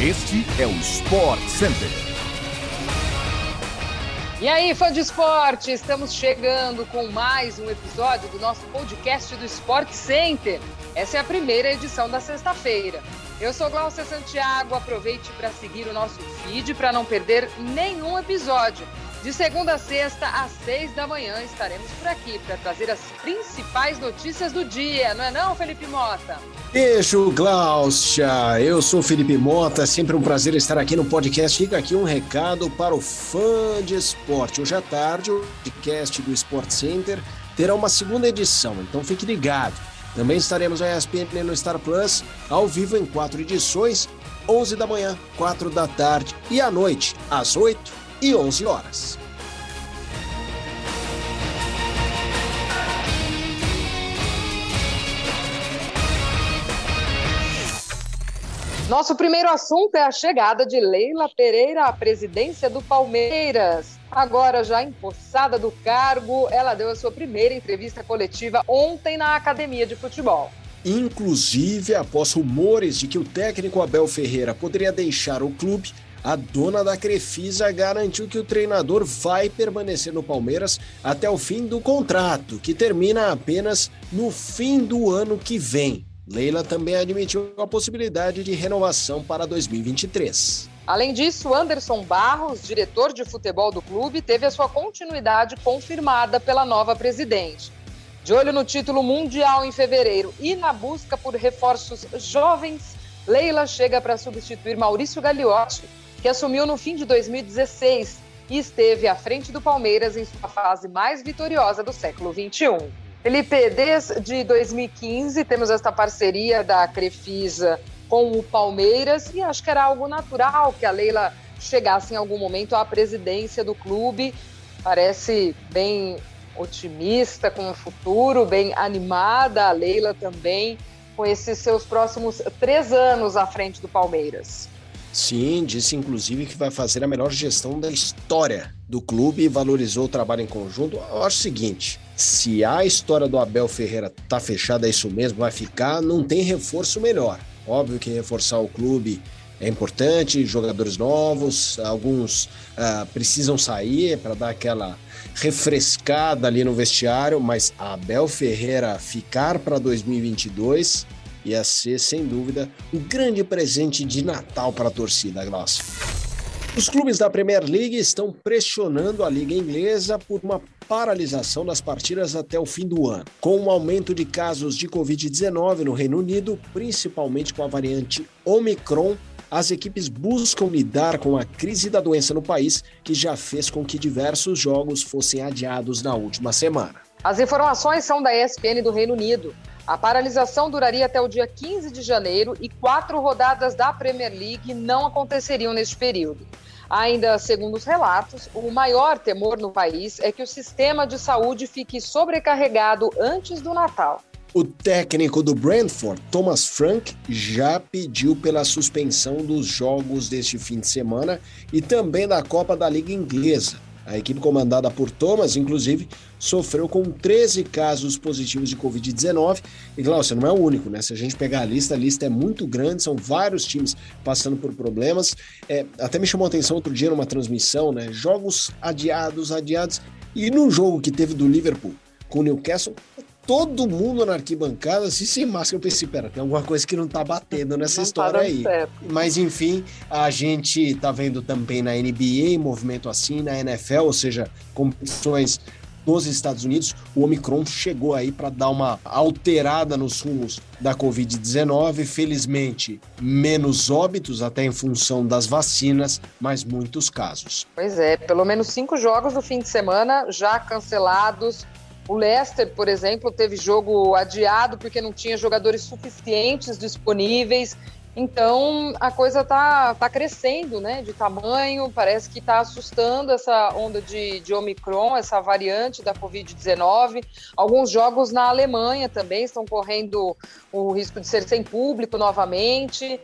Este é o Sport Center. E aí, fã de esporte, estamos chegando com mais um episódio do nosso podcast do Sport Center. Essa é a primeira edição da sexta-feira. Eu sou Glaucia Santiago, aproveite para seguir o nosso feed para não perder nenhum episódio. De segunda a sexta, às seis da manhã, estaremos por aqui para trazer as principais notícias do dia, não é não, Felipe Mota? Beijo, Glaucia. Eu sou Felipe Mota, sempre um prazer estar aqui no podcast. Fica aqui um recado para o fã de esporte. Hoje à tarde, o podcast do Sport Center terá uma segunda edição, então fique ligado. Também estaremos na ESPN no Star Plus, ao vivo em quatro edições, 11 da manhã, 4 da tarde e à noite, às 8 e 11 horas. Nosso primeiro assunto é a chegada de Leila Pereira à presidência do Palmeiras. Agora já empossada do cargo, ela deu a sua primeira entrevista coletiva ontem na Academia de Futebol. Inclusive, após rumores de que o técnico Abel Ferreira poderia deixar o clube, a dona da Crefisa garantiu que o treinador vai permanecer no Palmeiras até o fim do contrato, que termina apenas no fim do ano que vem. Leila também admitiu a possibilidade de renovação para 2023. Além disso, Anderson Barros, diretor de futebol do clube, teve a sua continuidade confirmada pela nova presidente. De olho no título mundial em fevereiro e na busca por reforços jovens, Leila chega para substituir Maurício Gagliotti, que assumiu no fim de 2016 e esteve à frente do Palmeiras em sua fase mais vitoriosa do século XXI. Felipe, desde 2015 temos esta parceria da Crefisa com o Palmeiras e acho que era algo natural que a Leila chegasse em algum momento à presidência do clube. Parece bem otimista com o futuro, bem animada a Leila também com esses seus próximos três anos à frente do Palmeiras. Sim, disse inclusive que vai fazer a melhor gestão da história do clube e valorizou o trabalho em conjunto. Eu acho o seguinte: se a história do Abel Ferreira tá fechada, é isso mesmo, vai ficar, não tem reforço melhor. Óbvio que reforçar o clube é importante, jogadores novos, alguns uh, precisam sair para dar aquela refrescada ali no vestiário, mas Abel Ferreira ficar para 2022 ia ser, sem dúvida, um grande presente de Natal para a torcida, Glaucio. Os clubes da Premier League estão pressionando a Liga Inglesa por uma paralisação das partidas até o fim do ano. Com o um aumento de casos de Covid-19 no Reino Unido, principalmente com a variante Omicron, as equipes buscam lidar com a crise da doença no país, que já fez com que diversos jogos fossem adiados na última semana. As informações são da ESPN do Reino Unido. A paralisação duraria até o dia 15 de janeiro e quatro rodadas da Premier League não aconteceriam neste período. Ainda segundo os relatos, o maior temor no país é que o sistema de saúde fique sobrecarregado antes do Natal. O técnico do Brentford, Thomas Frank, já pediu pela suspensão dos jogos deste fim de semana e também da Copa da Liga Inglesa. A equipe comandada por Thomas, inclusive, sofreu com 13 casos positivos de Covid-19. E, Glaucia, não é o único, né? Se a gente pegar a lista, a lista é muito grande, são vários times passando por problemas. É, até me chamou a atenção outro dia numa transmissão, né? Jogos adiados, adiados. E no jogo que teve do Liverpool com o Newcastle, todo mundo na arquibancada, assim, sem máscara. Eu pensei, pera, tem alguma coisa que não tá batendo nessa não tá história aí. Certo. Mas enfim, a gente tá vendo também na NBA movimento assim, na NFL, ou seja, competições nos Estados Unidos, o Omicron chegou aí para dar uma alterada nos rumos da Covid-19. Felizmente, menos óbitos, até em função das vacinas, mas muitos casos. Pois é, pelo menos cinco jogos no fim de semana já cancelados o Leicester, por exemplo, teve jogo adiado porque não tinha jogadores suficientes disponíveis. Então a coisa tá, tá crescendo, né? De tamanho, parece que está assustando essa onda de, de Omicron, essa variante da Covid-19. Alguns jogos na Alemanha também estão correndo o risco de ser sem público novamente.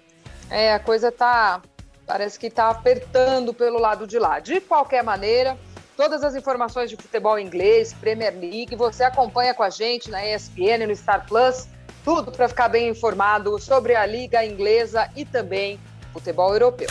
É, a coisa tá. Parece que está apertando pelo lado de lá. De qualquer maneira, Todas as informações de futebol inglês, Premier League, você acompanha com a gente na ESPN, no Star Plus, tudo para ficar bem informado sobre a liga inglesa e também futebol europeu.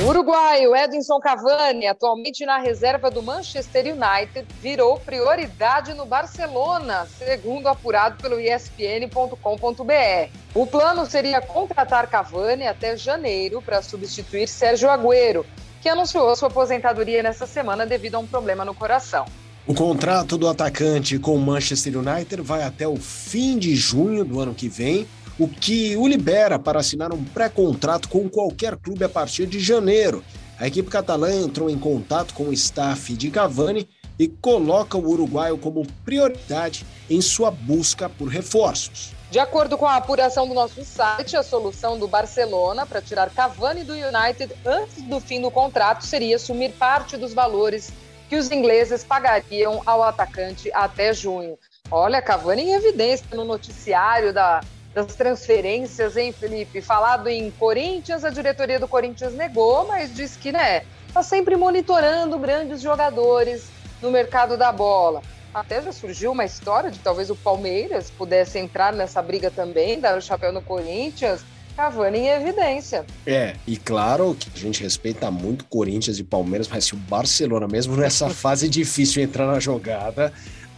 O uruguaio Edinson Cavani, atualmente na reserva do Manchester United, virou prioridade no Barcelona, segundo apurado pelo ESPN.com.br. O plano seria contratar Cavani até janeiro para substituir Sérgio Agüero, que anunciou sua aposentadoria nesta semana devido a um problema no coração. O contrato do atacante com o Manchester United vai até o fim de junho do ano que vem o que o libera para assinar um pré-contrato com qualquer clube a partir de janeiro. A equipe catalã entrou em contato com o staff de Cavani e coloca o uruguaio como prioridade em sua busca por reforços. De acordo com a apuração do nosso site, a solução do Barcelona para tirar Cavani do United antes do fim do contrato seria assumir parte dos valores que os ingleses pagariam ao atacante até junho. Olha, Cavani em evidência no noticiário da das transferências, hein, Felipe? Falado em Corinthians, a diretoria do Corinthians negou, mas diz que, né, tá sempre monitorando grandes jogadores no mercado da bola. Até já surgiu uma história de talvez o Palmeiras pudesse entrar nessa briga também, dar o chapéu no Corinthians. Cavani em evidência. É, e claro que a gente respeita muito Corinthians e Palmeiras, mas se o Barcelona, mesmo nessa fase difícil, entrar na jogada,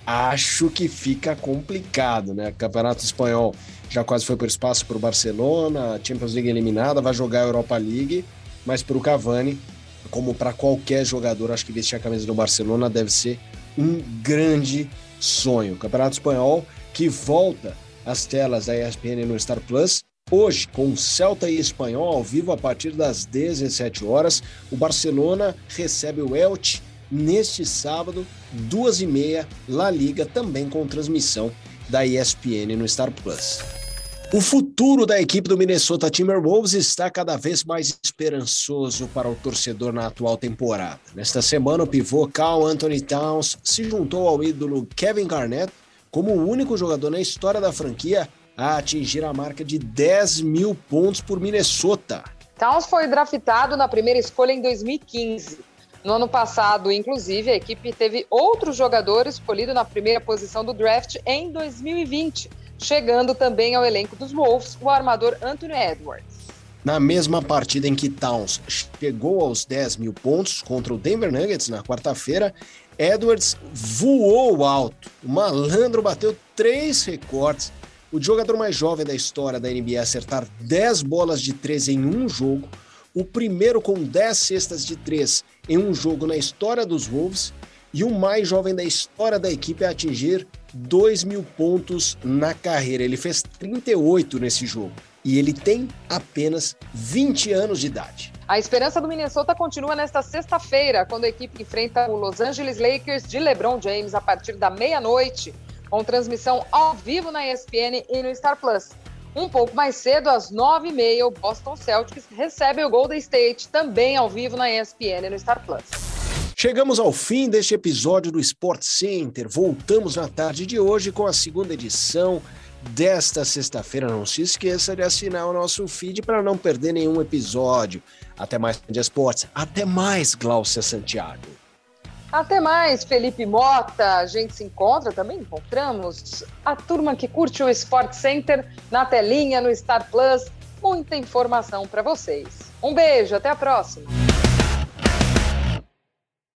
acho que fica complicado, né? Campeonato Espanhol já quase foi por espaço para o Barcelona, Champions League eliminada, vai jogar a Europa League, mas para o Cavani, como para qualquer jogador, acho que vestir a camisa do Barcelona deve ser um grande sonho. Campeonato Espanhol que volta às telas da ESPN no Star Plus. Hoje, com Celta e Espanhol ao vivo a partir das 17 horas, o Barcelona recebe o Elche neste sábado, duas e meia, La Liga, também com transmissão da ESPN no Star Plus. O futuro da equipe do Minnesota Timberwolves está cada vez mais esperançoso para o torcedor na atual temporada. Nesta semana, o pivô Carl Anthony Towns se juntou ao ídolo Kevin Garnett como o único jogador na história da franquia a atingir a marca de 10 mil pontos por Minnesota. Towns foi draftado na primeira escolha em 2015. No ano passado, inclusive, a equipe teve outro jogador escolhido na primeira posição do draft em 2020 chegando também ao elenco dos Wolves o armador Anthony Edwards. Na mesma partida em que Towns chegou aos 10 mil pontos contra o Denver Nuggets na quarta-feira, Edwards voou alto. O malandro bateu três recordes. O jogador mais jovem da história da NBA acertar 10 bolas de três em um jogo, o primeiro com 10 cestas de três em um jogo na história dos Wolves e o mais jovem da história da equipe a atingir 2 mil pontos na carreira. Ele fez 38 nesse jogo e ele tem apenas 20 anos de idade. A esperança do Minnesota continua nesta sexta-feira, quando a equipe enfrenta o Los Angeles Lakers de LeBron James a partir da meia-noite, com transmissão ao vivo na ESPN e no Star Plus. Um pouco mais cedo, às 9h30, o Boston Celtics recebe o Golden State, também ao vivo na ESPN e no Star Plus. Chegamos ao fim deste episódio do Sport Center. Voltamos na tarde de hoje com a segunda edição desta sexta-feira. Não se esqueça de assinar o nosso feed para não perder nenhum episódio. Até mais, de Esportes. Até mais, Glaucia Santiago. Até mais, Felipe Mota. A gente se encontra também, encontramos a turma que curte o Sport Center na telinha, no Star Plus. Muita informação para vocês. Um beijo, até a próxima.